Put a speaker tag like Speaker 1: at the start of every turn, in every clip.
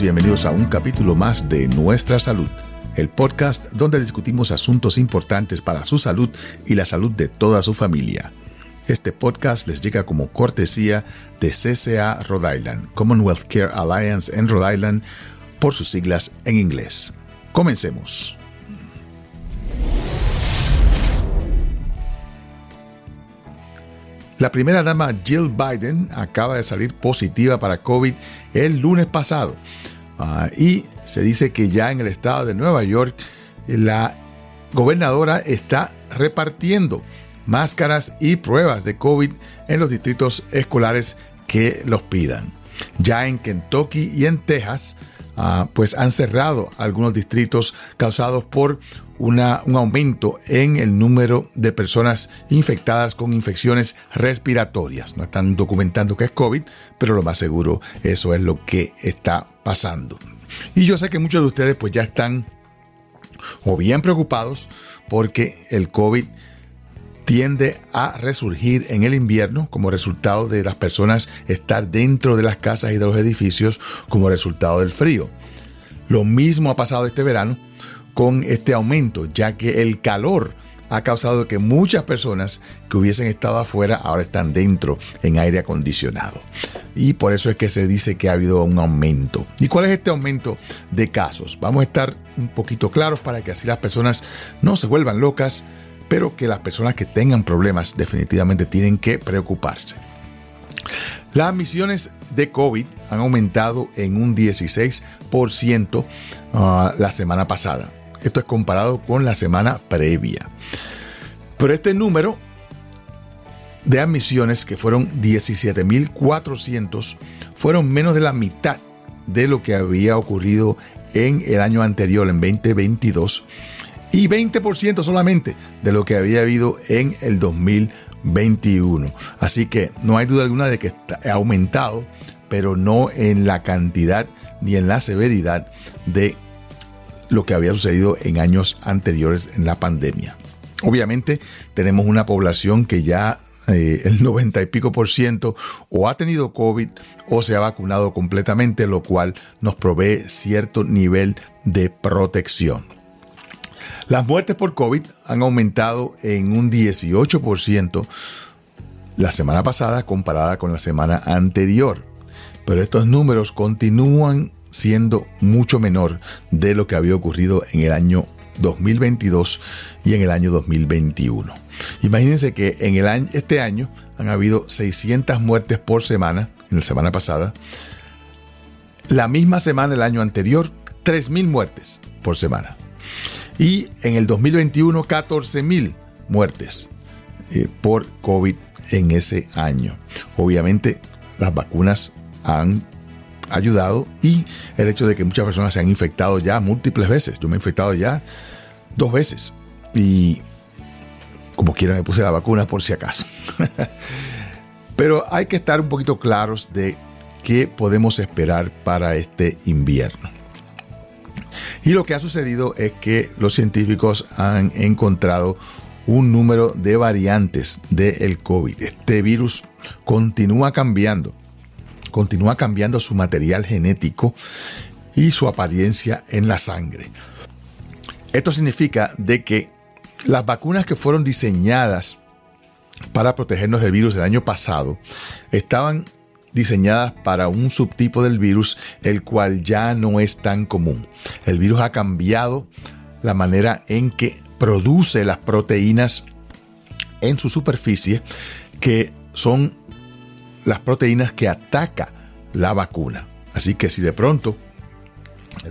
Speaker 1: Bienvenidos a un capítulo más de Nuestra Salud, el podcast donde discutimos asuntos importantes para su salud y la salud de toda su familia. Este podcast les llega como cortesía de CCA Rhode Island, Commonwealth Care Alliance en Rhode Island, por sus siglas en inglés. Comencemos. La primera dama Jill Biden acaba de salir positiva para COVID el lunes pasado uh, y se dice que ya en el estado de Nueva York la gobernadora está repartiendo máscaras y pruebas de COVID en los distritos escolares que los pidan. Ya en Kentucky y en Texas, uh, pues han cerrado algunos distritos causados por un aumento en el número de personas infectadas con infecciones respiratorias. No están documentando que es COVID, pero lo más seguro eso es lo que está pasando. Y yo sé que muchos de ustedes pues ya están o bien preocupados porque el COVID tiende a resurgir en el invierno como resultado de las personas estar dentro de las casas y de los edificios como resultado del frío. Lo mismo ha pasado este verano con este aumento, ya que el calor ha causado que muchas personas que hubiesen estado afuera ahora están dentro en aire acondicionado. Y por eso es que se dice que ha habido un aumento. ¿Y cuál es este aumento de casos? Vamos a estar un poquito claros para que así las personas no se vuelvan locas, pero que las personas que tengan problemas definitivamente tienen que preocuparse. Las admisiones de COVID han aumentado en un 16% ah, la semana pasada. Esto es comparado con la semana previa. Pero este número de admisiones, que fueron 17.400, fueron menos de la mitad de lo que había ocurrido en el año anterior, en 2022, y 20% solamente de lo que había habido en el 2021. Así que no hay duda alguna de que ha aumentado, pero no en la cantidad ni en la severidad de lo que había sucedido en años anteriores en la pandemia. Obviamente tenemos una población que ya eh, el 90 y pico por ciento o ha tenido COVID o se ha vacunado completamente, lo cual nos provee cierto nivel de protección. Las muertes por COVID han aumentado en un 18% la semana pasada comparada con la semana anterior, pero estos números continúan siendo mucho menor de lo que había ocurrido en el año 2022 y en el año 2021. Imagínense que en el año, este año han habido 600 muertes por semana, en la semana pasada. La misma semana del año anterior, 3.000 muertes por semana. Y en el 2021, 14.000 muertes eh, por COVID en ese año. Obviamente, las vacunas han ayudado y el hecho de que muchas personas se han infectado ya múltiples veces. Yo me he infectado ya dos veces y como quiera me puse la vacuna por si acaso. Pero hay que estar un poquito claros de qué podemos esperar para este invierno. Y lo que ha sucedido es que los científicos han encontrado un número de variantes del COVID. Este virus continúa cambiando continúa cambiando su material genético y su apariencia en la sangre. Esto significa de que las vacunas que fueron diseñadas para protegernos del virus del año pasado estaban diseñadas para un subtipo del virus el cual ya no es tan común. El virus ha cambiado la manera en que produce las proteínas en su superficie que son las proteínas que ataca la vacuna. Así que si de pronto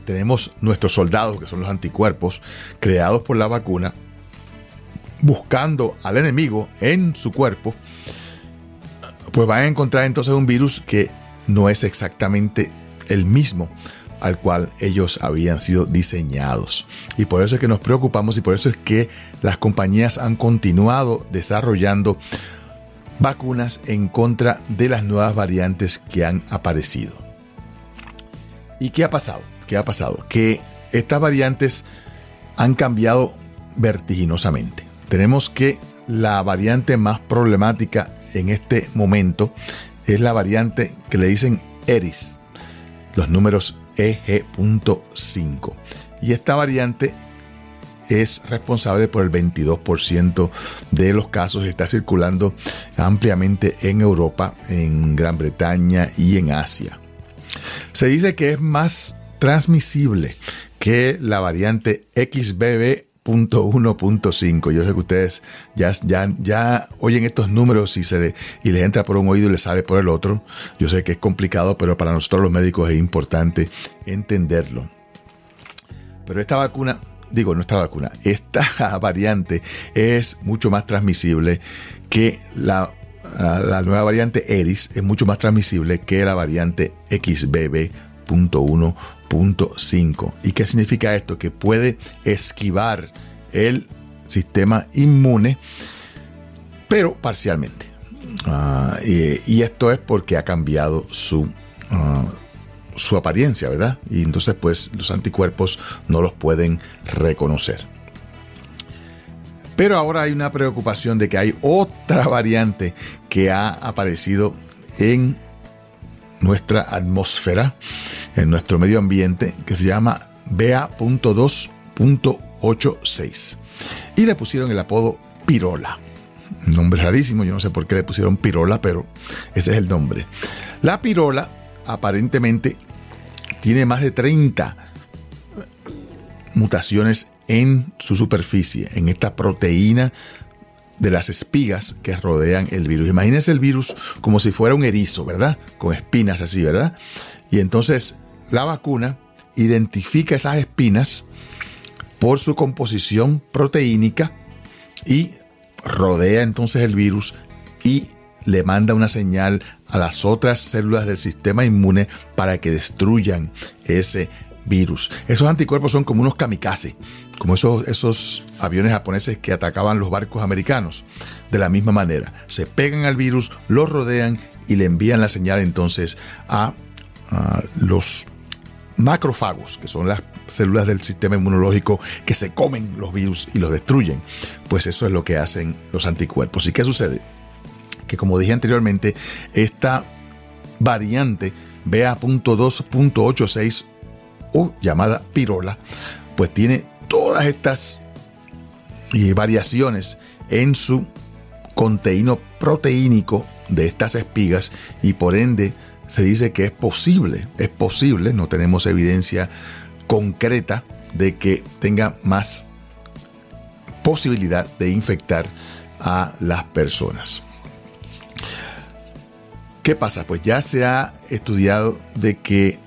Speaker 1: tenemos nuestros soldados, que son los anticuerpos, creados por la vacuna, buscando al enemigo en su cuerpo, pues van a encontrar entonces un virus que no es exactamente el mismo al cual ellos habían sido diseñados. Y por eso es que nos preocupamos y por eso es que las compañías han continuado desarrollando vacunas en contra de las nuevas variantes que han aparecido. ¿Y qué ha pasado? ¿Qué ha pasado? Que estas variantes han cambiado vertiginosamente. Tenemos que la variante más problemática en este momento es la variante que le dicen ERIS. Los números EG.5. Y esta variante es responsable por el 22% de los casos está circulando ampliamente en Europa, en Gran Bretaña y en Asia. Se dice que es más transmisible que la variante XBB.1.5. Yo sé que ustedes ya, ya, ya oyen estos números y, se y les entra por un oído y les sale por el otro. Yo sé que es complicado, pero para nosotros los médicos es importante entenderlo. Pero esta vacuna digo, nuestra vacuna, esta variante es mucho más transmisible que la, la nueva variante Eris, es mucho más transmisible que la variante XBB.1.5. ¿Y qué significa esto? Que puede esquivar el sistema inmune, pero parcialmente. Ah, y, esto es porque ha cambiado su, ah, su apariencia, ¿verdad? Y entonces pues los anticuerpos no los pueden reconocer. Pero ahora hay una preocupación de que hay otra variante que ha aparecido en nuestra atmósfera, en nuestro medio ambiente, que se llama BA.2.86. Y le pusieron el apodo Pirola. Nombre rarísimo, yo no sé por qué le pusieron Pirola, pero ese es el nombre. La Pirola aparentemente tiene más de 30 mutaciones en su superficie, en esta proteína de las espigas que rodean el virus. Imagínense el virus como si fuera un erizo, ¿verdad? Con espinas así, ¿verdad? Y entonces la vacuna identifica esas espinas por su composición proteínica y rodea entonces el virus y le manda una señal a las otras células del sistema inmune para que destruyan ese virus. Esos anticuerpos son como unos kamikaze, como esos, esos aviones japoneses que atacaban los barcos americanos. De la misma manera, se pegan al virus, lo rodean y le envían la señal entonces a, a los macrófagos, que son las células del sistema inmunológico que se comen los virus y los destruyen. Pues eso es lo que hacen los anticuerpos. ¿Y qué sucede? Que como dije anteriormente, esta variante BA.2.86 o llamada pirola, pues tiene todas estas eh, variaciones en su contenido proteínico de estas espigas y por ende se dice que es posible, es posible, no tenemos evidencia concreta de que tenga más posibilidad de infectar a las personas. ¿Qué pasa? Pues ya se ha estudiado de que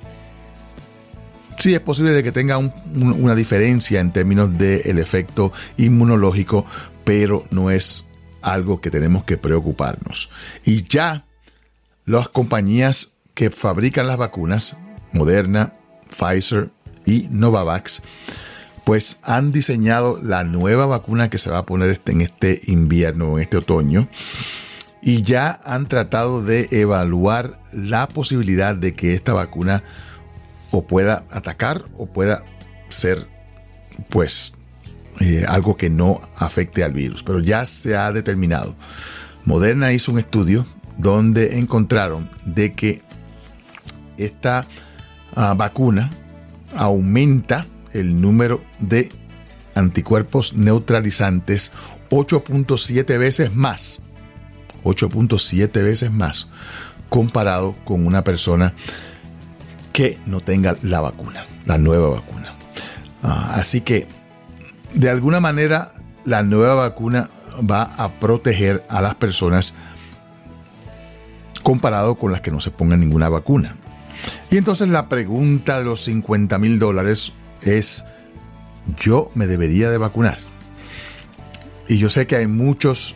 Speaker 1: sí es posible de que tenga una diferencia en términos del efecto inmunológico, pero no es algo que tenemos que preocuparnos. Y ya las compañías que fabrican las vacunas, Moderna, Pfizer y Novavax, pues han diseñado la nueva vacuna que se va a poner este, en este invierno, en este otoño, y ya han tratado de evaluar la posibilidad de que esta vacuna o pueda atacar o pueda ser pues eh, algo que no afecte al virus, pero ya se ha determinado. Moderna hizo un estudio donde encontraron de que esta ah, vacuna aumenta el número de anticuerpos neutralizantes 8.7 veces más 8.7 veces más comparado con una persona que no tenga la vacuna, la nueva vacuna. Ah, así que, de alguna manera, la nueva vacuna va a proteger a las personas comparado con las que no se pongan ninguna vacuna. Y entonces la pregunta de los 50 mil dólares es, ¿yo me debería de vacunar? Y yo sé que hay muchos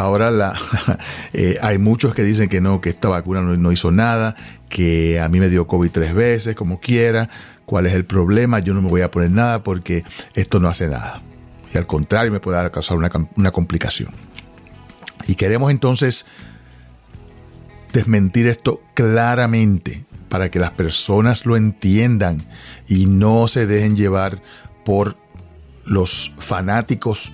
Speaker 1: Ahora la, eh, hay muchos que dicen que no, que esta vacuna no, hizo nada, que a mí me dio COVID tres veces, como quiera. ¿Cuál es el problema? Yo no me voy a poner nada porque esto no hace nada. Y al contrario, me puede causar una, una complicación. Y queremos entonces desmentir esto claramente para que las personas lo entiendan y no se dejen llevar por los fanáticos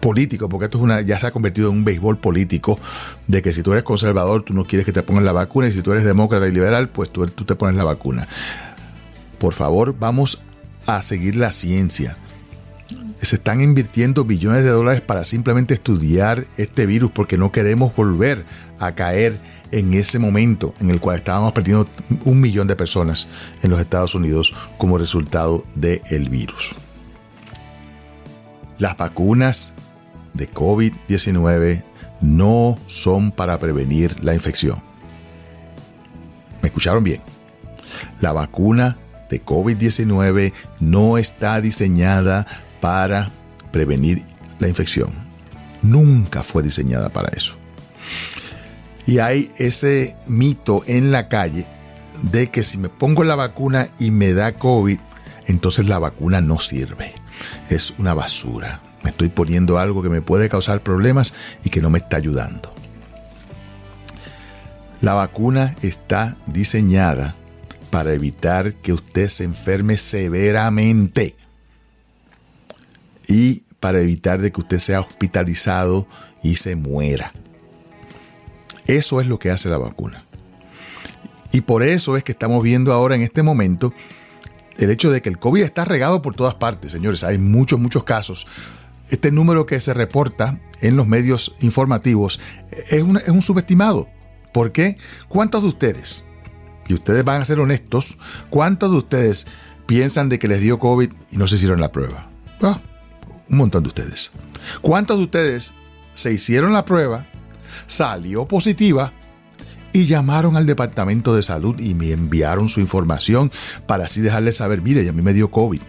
Speaker 1: político, porque esto es una, ya se ha convertido en un béisbol político, de que si tú eres conservador, tú no quieres que te pongan la vacuna, y si tú eres demócrata y liberal, pues tú, tú te pones la vacuna. por favor, vamos a seguir la ciencia. Se están invirtiendo billones de dólares para simplemente estudiar este virus porque no queremos volver a caer en ese momento en el cual estábamos perdiendo un millón de personas en los Estados Unidos como resultado del virus. Las vacunas de COVID-19 no son para prevenir la infección. ¿Me escucharon bien? La vacuna de COVID-19 no está diseñada para prevenir la infección. Nunca fue diseñada para eso. Y hay ese mito en la calle de que si me pongo la vacuna y me da COVID, entonces la vacuna no sirve. Es una basura. Me estoy poniendo algo que me puede causar problemas y que no me está ayudando. La vacuna está diseñada para evitar que usted se enferme severamente y para evitar de que usted sea hospitalizado y se muera. Eso es lo que hace la vacuna. Y por eso es que estamos viendo ahora en este momento el hecho de que el COVID está regado por todas partes, señores. Hay muchos, muchos casos. Este número que se reporta en los medios informativos es un, es un subestimado. ¿Por qué? ¿Cuántos de ustedes y ustedes van a ser honestos, ¿cuántos de ustedes piensan de que les dio COVID y no se hicieron la prueba? Ah, un montón de ustedes. ¿Cuántos de ustedes se hicieron la prueba, salió positiva y llamaron al departamento de salud y me enviaron su información para así dejarles saber, mire, a mí me dio COVID?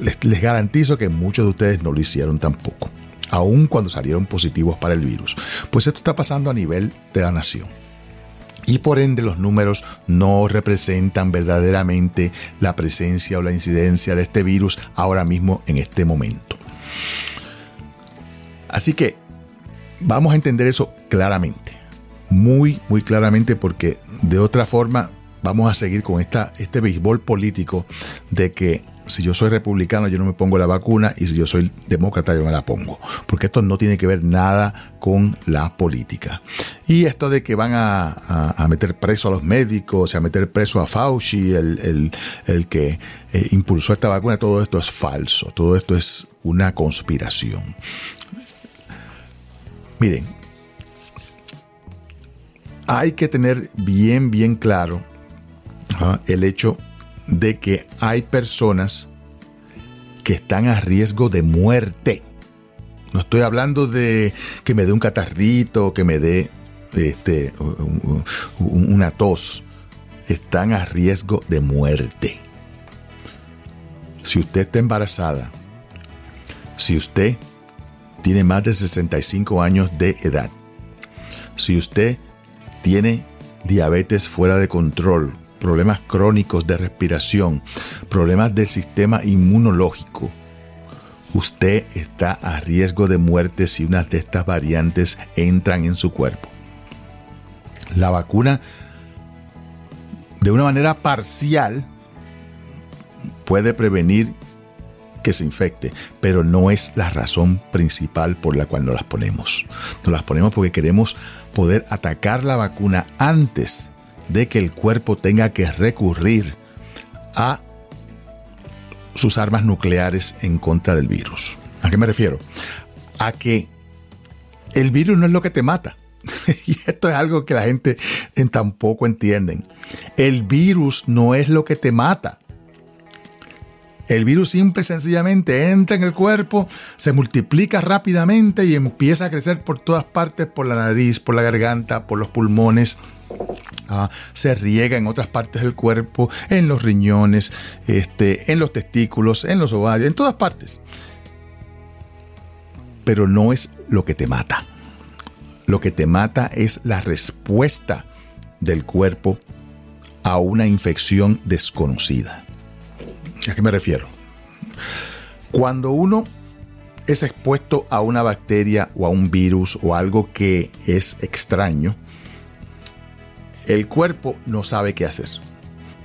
Speaker 1: Les, garantizo que muchos de ustedes no lo hicieron tampoco, aun cuando salieron positivos para el virus. Pues esto está pasando a nivel de la nación y por ende los números no representan verdaderamente la presencia o la incidencia de este virus ahora mismo en este momento. Así que vamos a entender eso claramente, muy, muy claramente porque de otra forma vamos a seguir con esta, este béisbol político de que si yo soy republicano yo no me pongo la vacuna y si yo soy demócrata yo me la pongo, porque esto no tiene que ver nada con la política. Y esto de que van a, meter preso a los médicos, a meter preso a Fauci, el, que eh, impulsó esta vacuna, todo esto es falso, todo esto es una conspiración. Miren, hay que tener bien, bien claro el hecho de que hay personas que están a riesgo de muerte. No estoy hablando de que me dé un catarrito, que me dé este, una tos. Están a riesgo de muerte. Si usted está embarazada, si usted tiene más de 65 años de edad, si usted tiene diabetes fuera de control, problemas crónicos de respiración, problemas del sistema inmunológico, usted está a riesgo de muerte si una de estas variantes entran en su cuerpo. La vacuna, de una manera parcial, puede prevenir que se infecte, pero no es la razón principal por la cual nos las ponemos. Nos las ponemos porque queremos poder atacar la vacuna antes de que el cuerpo tenga que recurrir a sus armas nucleares en contra del virus. ¿A qué me refiero? A que el virus no es lo que te mata. y esto es algo que la gente en tampoco entienden. El virus no es lo que te mata. El virus simple y sencillamente entra en el cuerpo, se multiplica rápidamente y empieza a crecer por todas partes, por la nariz, por la garganta, por los pulmones, Ah, se riega en otras partes del cuerpo, en los riñones, este, en los testículos, en los ovarios, en todas partes. Pero no es lo que te mata. Lo que te mata es la respuesta del cuerpo a una infección desconocida. ¿A qué me refiero? Cuando uno es expuesto a una bacteria o a un virus o algo que es extraño, el cuerpo no sabe qué hacer.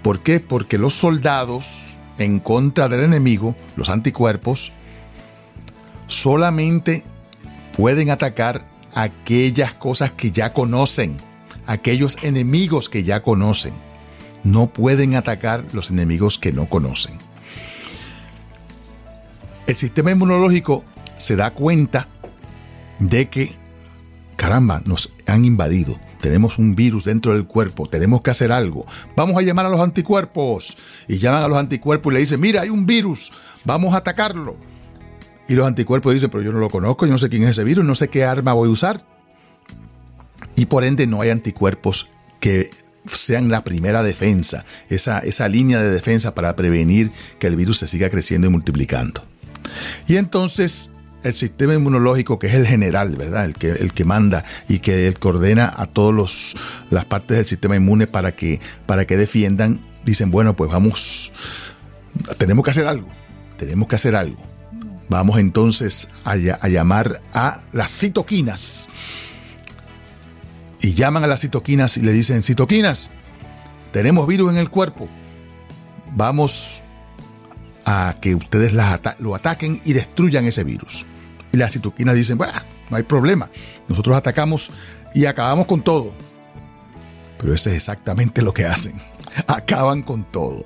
Speaker 1: ¿Por qué? Porque los soldados en contra del enemigo, los anticuerpos, solamente pueden atacar aquellas cosas que ya conocen, aquellos enemigos que ya conocen. no pueden atacar los enemigos que no conocen. El sistema inmunológico se da cuenta de que, caramba, nos han invadido. Tenemos un virus dentro del cuerpo, tenemos que hacer algo. Vamos a llamar a los anticuerpos. Y llaman a los anticuerpos y le dicen, mira, hay un virus, vamos a atacarlo. Y los anticuerpos dicen, pero yo no lo conozco, yo no sé quién es ese virus, no sé qué arma voy a usar. Y por ende no hay anticuerpos que sean la primera defensa, esa, esa línea de defensa para prevenir que el virus se siga creciendo y multiplicando. Y entonces el sistema inmunológico, que es el general, ¿verdad? El que, el que manda y que ordena a todas las partes del sistema inmune para que, para que defiendan, dicen, bueno, pues vamos, tenemos que hacer algo, tenemos que hacer algo. Vamos entonces a, a llamar a las citoquinas. Y llaman a las citoquinas y le dicen, citoquinas, tenemos virus en el cuerpo. Vamos a que ustedes lo ataquen y destruyan ese virus. Y las citoquinas dicen, bueno, no hay problema. Nosotros atacamos y acabamos con todo. Pero eso es exactamente lo que hacen. Acaban con todo.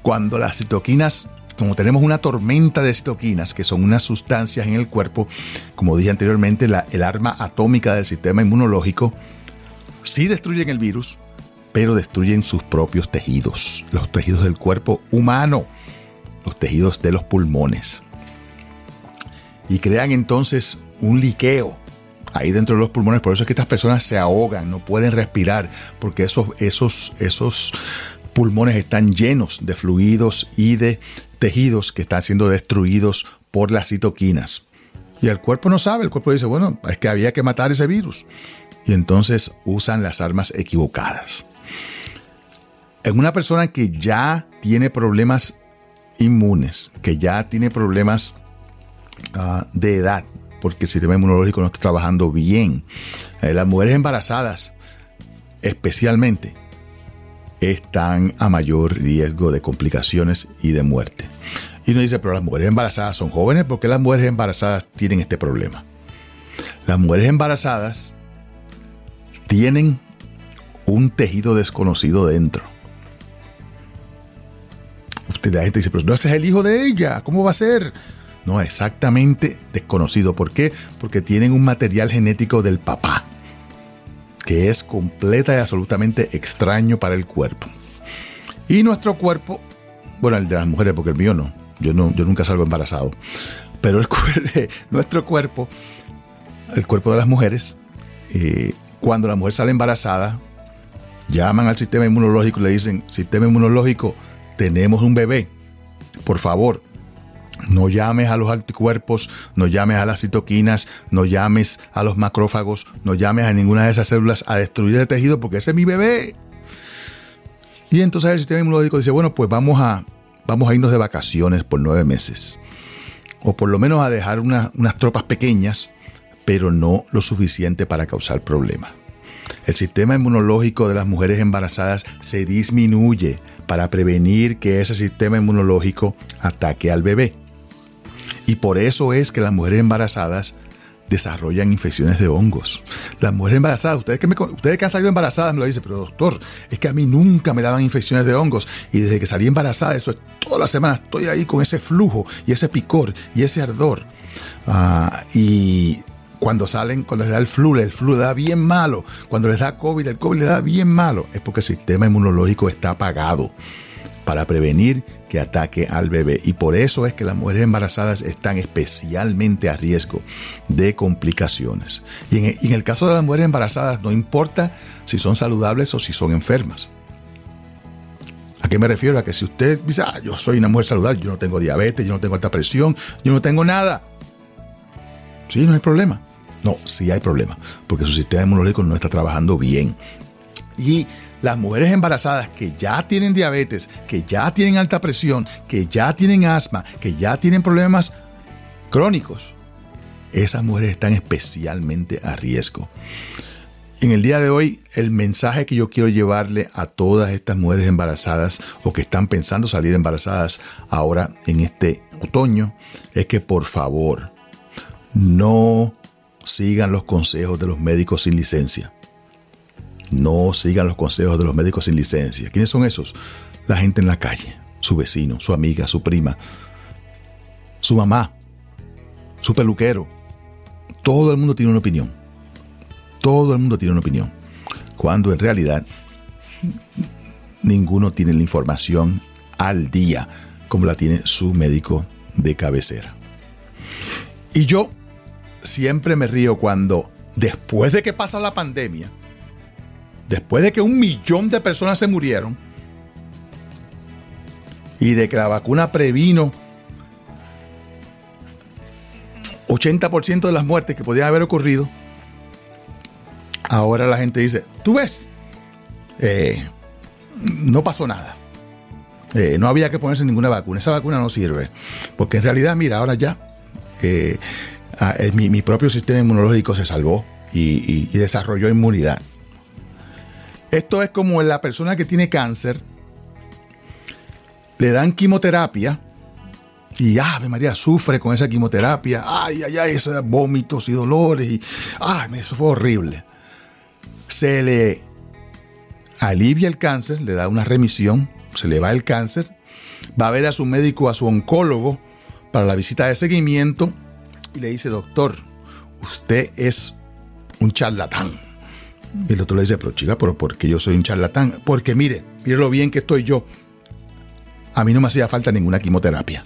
Speaker 1: Cuando las citoquinas como tenemos una tormenta de citoquinas, que son unas sustancias en el cuerpo, como dije anteriormente, la, el arma atómica del sistema inmunológico, sí destruyen el virus, pero destruyen sus propios tejidos, los tejidos del cuerpo humano, los tejidos de los pulmones. Y crean entonces un liqueo ahí dentro de los pulmones. Por eso es que estas personas se ahogan, no pueden respirar, porque esos, esos, esos pulmones están llenos de fluidos y de tejidos que están siendo destruidos por las citoquinas. Y el cuerpo no sabe, el cuerpo dice, bueno, es que había que matar ese virus. Y entonces usan las armas equivocadas. En una persona que ya tiene problemas inmunes, que ya tiene problemas ah, de edad, porque el sistema inmunológico no está trabajando bien, eh, las mujeres embarazadas especialmente, están a mayor riesgo de complicaciones y de muerte. Y uno dice, pero las mujeres embarazadas son jóvenes, ¿por qué las mujeres embarazadas tienen este problema? Las mujeres embarazadas tienen un tejido desconocido dentro. Usted, la gente dice, pero no ese es el hijo de ella, ¿cómo va a ser? No, exactamente desconocido. ¿Por qué? Porque tienen un material genético del papá que es completa y absolutamente extraño para el cuerpo. Y nuestro cuerpo, bueno, el de las mujeres, porque el mío no, yo, no, yo nunca salgo embarazado, pero el, nuestro cuerpo, el cuerpo de las mujeres, eh, cuando la mujer sale embarazada, llaman al sistema inmunológico y le dicen, sistema inmunológico, tenemos un bebé, por favor, no llames a los anticuerpos, no llames a las citoquinas, no llames a los macrófagos, no llames a ninguna de esas células a destruir el tejido porque ese es mi bebé. Y entonces el sistema inmunológico dice, bueno, pues vamos a, vamos a irnos de vacaciones por nueve meses. O por lo menos a dejar unas tropas pequeñas, pero no lo suficiente para causar problemas. El sistema inmunológico de las mujeres embarazadas se disminuye para prevenir que ese sistema inmunológico ataque al bebé. Y por eso es que las mujeres embarazadas desarrollan infecciones de hongos. Las mujeres embarazadas, ustedes que, ustedes que han salido embarazadas me lo dicen, pero doctor, es que a mí nunca me daban infecciones de hongos y desde que salí embarazada, eso es toda la semana, estoy ahí con ese flujo y ese picor y ese ardor. Ah, y cuando salen, cuando les da el flu, el flu da bien malo. Cuando les da COVID, el COVID le da bien malo. Es porque el sistema inmunológico está apagado para prevenir que ataque al bebé. Y por eso es que las mujeres embarazadas están especialmente a riesgo de complicaciones. Y en, el caso de las mujeres embarazadas, no importa si son saludables o si son enfermas. ¿A qué me refiero? A que si usted dice, ah, yo soy una mujer saludable, yo no tengo diabetes, yo no tengo alta presión, yo no tengo nada. Sí, no hay problema. No, sí hay problema, porque su sistema inmunológico no está trabajando bien. Y las mujeres embarazadas que ya tienen diabetes, que ya tienen alta presión, que ya tienen asma, que ya tienen problemas crónicos, esas mujeres están especialmente a riesgo. En el día de hoy, el mensaje que yo quiero llevarle a todas estas mujeres embarazadas o que están pensando salir embarazadas ahora en este otoño es que por favor no sigan los consejos de los médicos sin licencia. No sigan los consejos de los médicos sin licencia. ¿Quiénes son esos? La gente en la calle, su vecino, su amiga, su prima, su mamá, su peluquero. Todo el mundo tiene una opinión. Todo el mundo tiene una opinión. Cuando en realidad ninguno tiene la información al día como la tiene su médico de cabecera. Y yo siempre me río cuando, después de que pasa la pandemia, después de que un millón de personas se murieron y de que la vacuna previno 80% de las muertes que podían haber ocurrido, ahora la gente dice, tú ves, eh, no pasó nada. Eh, no había que ponerse ninguna vacuna. Esa vacuna no sirve. Porque en realidad, mira, ahora ya eh, ah, mi, propio sistema inmunológico se salvó y, desarrolló inmunidad. Esto es como la persona que tiene cáncer, le dan quimioterapia y Ave María sufre con esa quimioterapia. Ay, ay, ay, esos vómitos y dolores. Y, ay, eso fue horrible. Se le alivia el cáncer, le da una remisión, se le va el cáncer, va a ver a su médico, a su oncólogo, para la visita de seguimiento y le dice, doctor, usted es un charlatán. El doctor le dice, pero chica, ¿pero por qué yo soy un charlatán? Porque mire, mire lo bien que estoy yo. A mí no me hacía falta ninguna quimioterapia.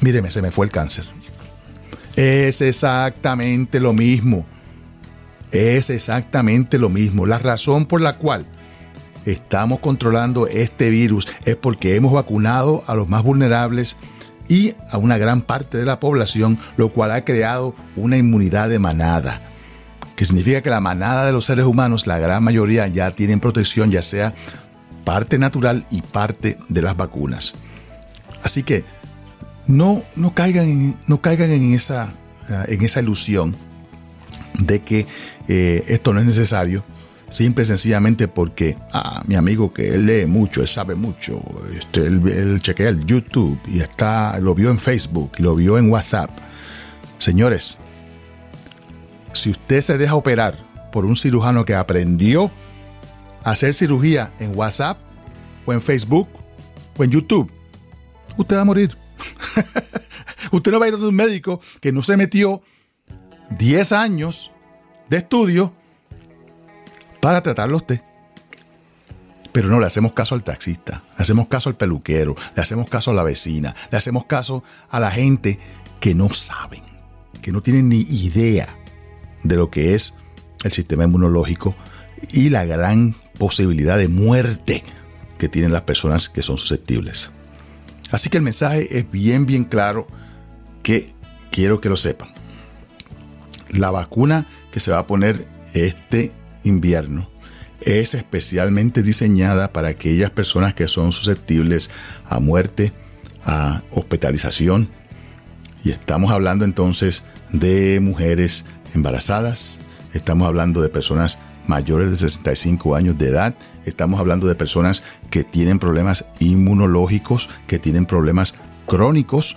Speaker 1: Míreme, se me fue el cáncer. Es exactamente lo mismo. Es exactamente lo mismo. La razón por la cual estamos controlando este virus es porque hemos vacunado a los más vulnerables y a una gran parte de la población, lo cual ha creado una inmunidad de manada, que significa que la manada de los seres humanos, la gran mayoría ya tienen protección, ya sea parte natural y parte de las vacunas. Así que no, no, caigan, en, no caigan en, esa, en esa ilusión de que eh, esto no es necesario simple y sencillamente porque, ah, mi amigo que él lee mucho, él sabe mucho, este, él, chequea el YouTube y está, lo vio en Facebook lo vio en WhatsApp. Señores, si usted se deja operar por un cirujano que aprendió a hacer cirugía en WhatsApp o en Facebook o en YouTube, usted va a morir. usted no va a ir a un médico que no se metió 10 años de estudio para tratarlo a usted. Pero no le hacemos caso al taxista, le hacemos caso al peluquero, le hacemos caso a la vecina, le hacemos caso a la gente que no saben, que no tienen ni idea de lo que es el sistema inmunológico y la gran posibilidad de muerte que tienen las personas que son susceptibles. Así que el mensaje es bien, bien claro que quiero que lo sepan. La vacuna que se va a poner este invierno es especialmente diseñada para aquellas personas que son susceptibles a muerte, a hospitalización. Y estamos hablando entonces de mujeres embarazadas, estamos hablando de personas mayores de 65 años de edad, estamos hablando de personas que tienen problemas inmunológicos, que tienen problemas crónicos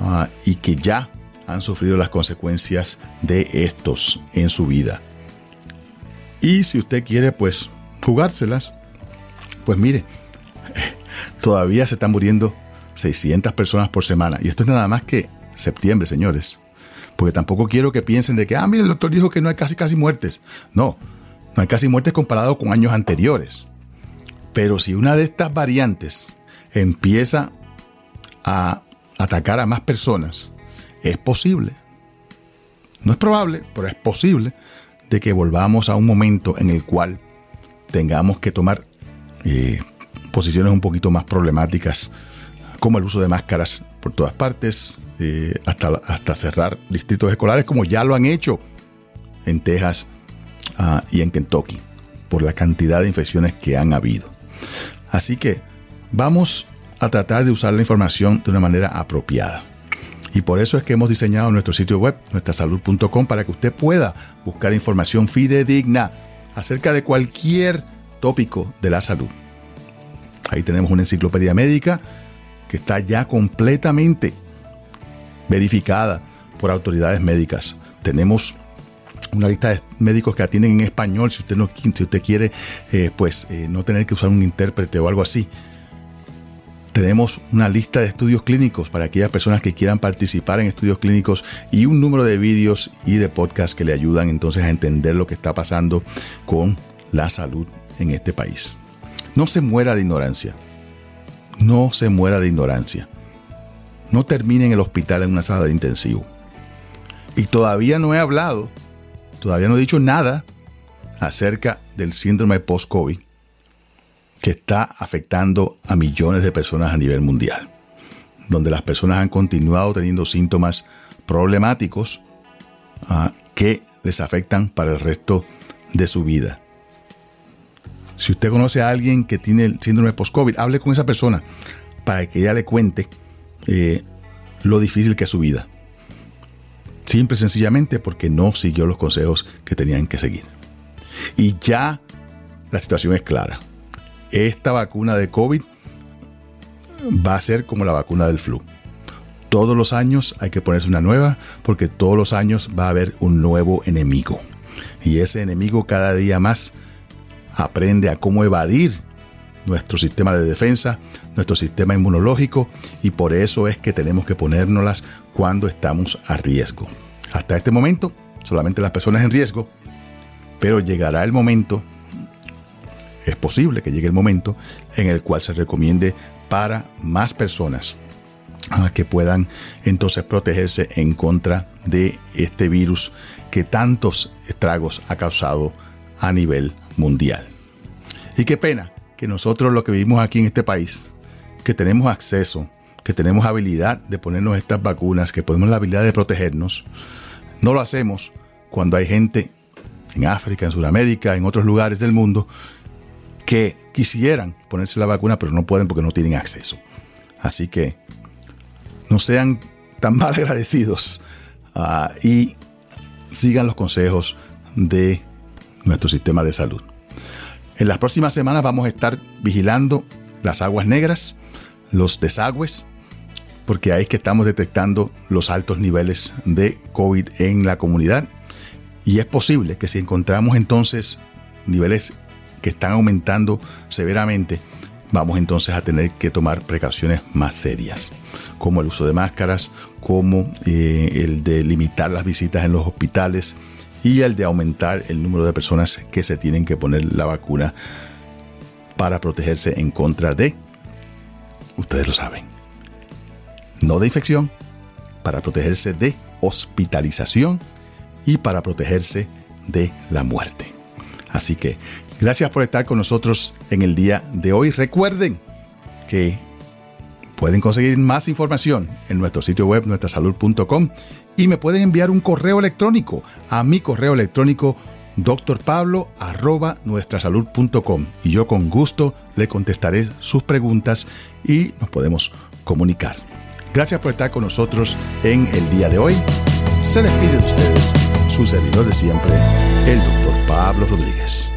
Speaker 1: ah, y que ya han sufrido las consecuencias de estos en su vida. Y si usted quiere, pues, jugárselas, pues mire, todavía se están muriendo 600 personas por semana. Y esto es nada más que septiembre, señores. Porque tampoco quiero que piensen de que, ah, mire, el doctor dijo que no hay casi, casi muertes. No, no hay casi muertes comparado con años anteriores. Pero si una de estas variantes empieza a atacar a más personas, es posible. No es probable, pero es posible de que volvamos a un momento en el cual tengamos que tomar eh, posiciones un poquito más problemáticas, como el uso de máscaras por todas partes, eh, hasta, hasta cerrar distritos escolares, como ya lo han hecho en Texas ah, y en Kentucky, por la cantidad de infecciones que han habido. Así que vamos a tratar de usar la información de una manera apropiada. Y por eso es que hemos diseñado nuestro sitio web, nuestrasalud.com, para que usted pueda buscar información fidedigna acerca de cualquier tópico de la salud. Ahí tenemos una enciclopedia médica está ya completamente verificada por autoridades médicas. Tenemos una lista de médicos que atienden en español, si usted, no, si usted quiere eh, pues, eh, no tener que usar un intérprete o algo así. Tenemos una lista de estudios clínicos para aquellas personas que quieran participar en estudios clínicos y un número de vídeos y de podcasts que le ayudan entonces a entender lo que está pasando con la salud en este país. No se muera de ignorancia. No se muera de ignorancia. No termine en el hospital en una sala de intensivo. Y todavía no he hablado, todavía no he dicho nada acerca del síndrome post-COVID que está afectando a millones de personas a nivel mundial, donde las personas han continuado teniendo síntomas problemáticos ah, que les afectan para el resto de su vida. Si usted conoce a alguien que tiene el síndrome post-COVID, hable con esa persona para que ella le cuente eh, lo difícil que es su vida. Simple y sencillamente porque no siguió los consejos que tenían que seguir. Y ya la situación es clara. Esta vacuna de COVID va a ser como la vacuna del flu. Todos los años hay que ponerse una nueva porque todos los años va a haber un nuevo enemigo. Y ese enemigo cada día más aprende a cómo evadir nuestro sistema de defensa, nuestro sistema inmunológico y por eso es que tenemos que ponérnoslas cuando estamos a riesgo. Hasta este momento, solamente las personas en riesgo, pero llegará el momento, es posible que llegue el momento en el cual se recomiende para más personas que puedan entonces protegerse en contra de este virus que tantos estragos ha causado a nivel mundial. Y qué pena que nosotros lo que vivimos aquí en este país, que tenemos acceso, que tenemos habilidad de ponernos estas vacunas, que podemos la habilidad de protegernos, no lo hacemos cuando hay gente en África, en Sudamérica, en otros lugares del mundo, que quisieran ponerse la vacuna, pero no pueden porque no tienen acceso. Así que no sean tan mal agradecidos ah, y sigan los consejos de nuestro sistema de salud. En las próximas semanas vamos a estar vigilando las aguas negras, los desagües, porque ahí es que estamos detectando los altos niveles de COVID en la comunidad. Y es posible que si encontramos entonces niveles que están aumentando severamente, vamos entonces a tener que tomar precauciones más serias, como el uso de máscaras, como eh, el de limitar las visitas en los hospitales, y el de aumentar el número de personas que se tienen que poner la vacuna para protegerse en contra de, ustedes lo saben, no de infección, para protegerse de hospitalización y para protegerse de la muerte. Así que gracias por estar con nosotros en el día de hoy. Recuerden que pueden conseguir más información en nuestro sitio web nuestrasalud.com y me pueden enviar un correo electrónico a mi correo electrónico drpablo y yo con gusto le contestaré sus preguntas y nos podemos comunicar. Gracias por estar con nosotros en el día de hoy. Se despide de ustedes su servidor de siempre, el doctor Pablo Rodríguez.